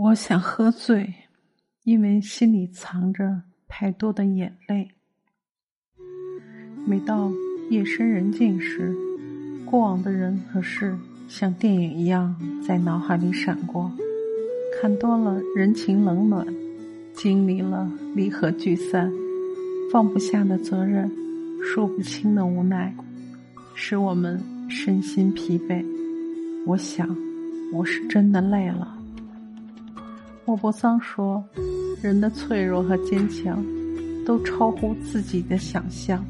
我想喝醉，因为心里藏着太多的眼泪。每到夜深人静时，过往的人和事像电影一样在脑海里闪过，看多了人情冷暖，经历了离合聚散，放不下的责任，说不清的无奈，使我们身心疲惫。我想，我是真的累了。莫泊桑说：“人的脆弱和坚强，都超乎自己的想象。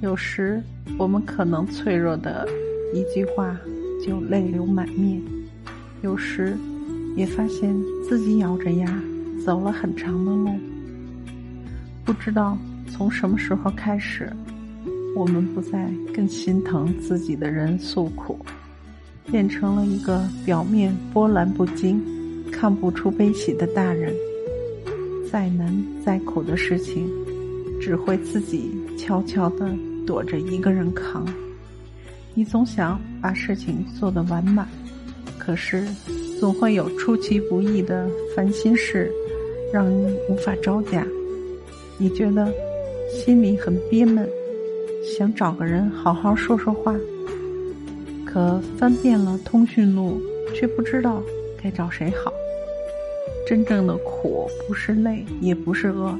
有时，我们可能脆弱的一句话就泪流满面；有时，也发现自己咬着牙走了很长的路。不知道从什么时候开始，我们不再更心疼自己的人诉苦，变成了一个表面波澜不惊。”看不出悲喜的大人，再难再苦的事情，只会自己悄悄地躲着一个人扛。你总想把事情做得完满，可是总会有出其不意的烦心事，让你无法招架。你觉得心里很憋闷，想找个人好好说说话，可翻遍了通讯录，却不知道。该找谁好？真正的苦不是累，也不是饿，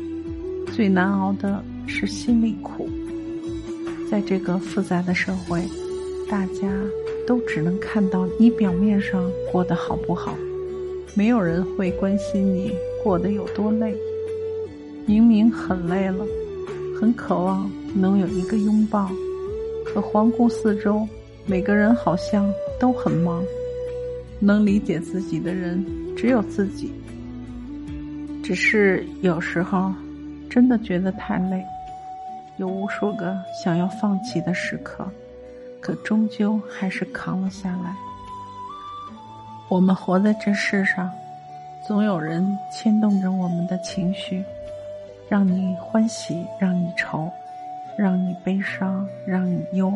最难熬的是心里苦。在这个复杂的社会，大家都只能看到你表面上过得好不好，没有人会关心你过得有多累。明明很累了，很渴望能有一个拥抱，可环顾四周，每个人好像都很忙。能理解自己的人只有自己。只是有时候，真的觉得太累，有无数个想要放弃的时刻，可终究还是扛了下来。我们活在这世上，总有人牵动着我们的情绪，让你欢喜，让你愁，让你悲伤，让你忧。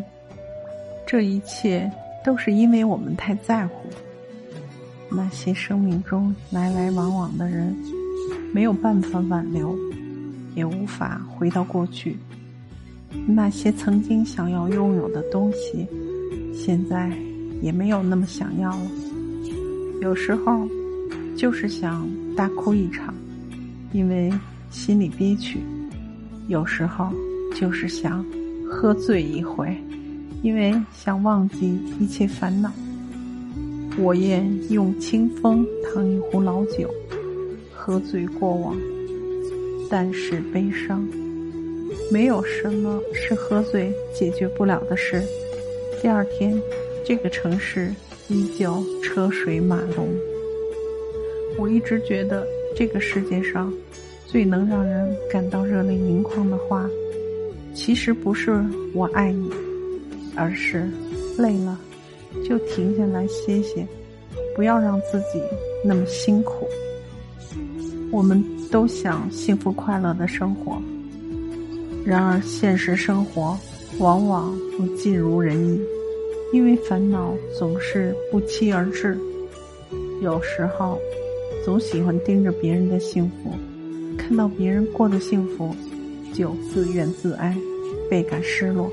这一切都是因为我们太在乎。那些生命中来来往往的人，没有办法挽留，也无法回到过去。那些曾经想要拥有的东西，现在也没有那么想要了。有时候，就是想大哭一场，因为心里憋屈；有时候，就是想喝醉一回，因为想忘记一切烦恼。我愿用清风烫一壶老酒，喝醉过往，但是悲伤。没有什么是喝醉解决不了的事。第二天，这个城市依旧车水马龙。我一直觉得，这个世界上最能让人感到热泪盈眶的话，其实不是“我爱你”，而是累了。就停下来歇歇，不要让自己那么辛苦。我们都想幸福快乐的生活，然而现实生活往往不尽如人意，因为烦恼总是不期而至。有时候，总喜欢盯着别人的幸福，看到别人过得幸福，就自怨自哀，倍感失落。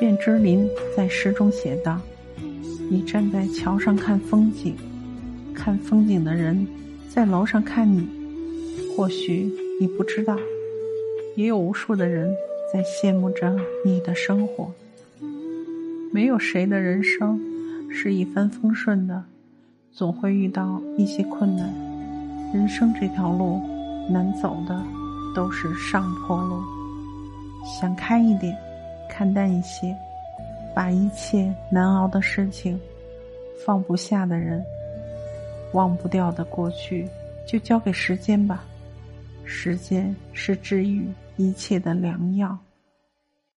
卞之琳在诗中写道：“你站在桥上看风景，看风景的人在楼上看你。或许你不知道，也有无数的人在羡慕着你的生活。没有谁的人生是一帆风顺的，总会遇到一些困难。人生这条路，难走的都是上坡路。想开一点。”看淡一些，把一切难熬的事情、放不下的人、忘不掉的过去，就交给时间吧。时间是治愈一切的良药。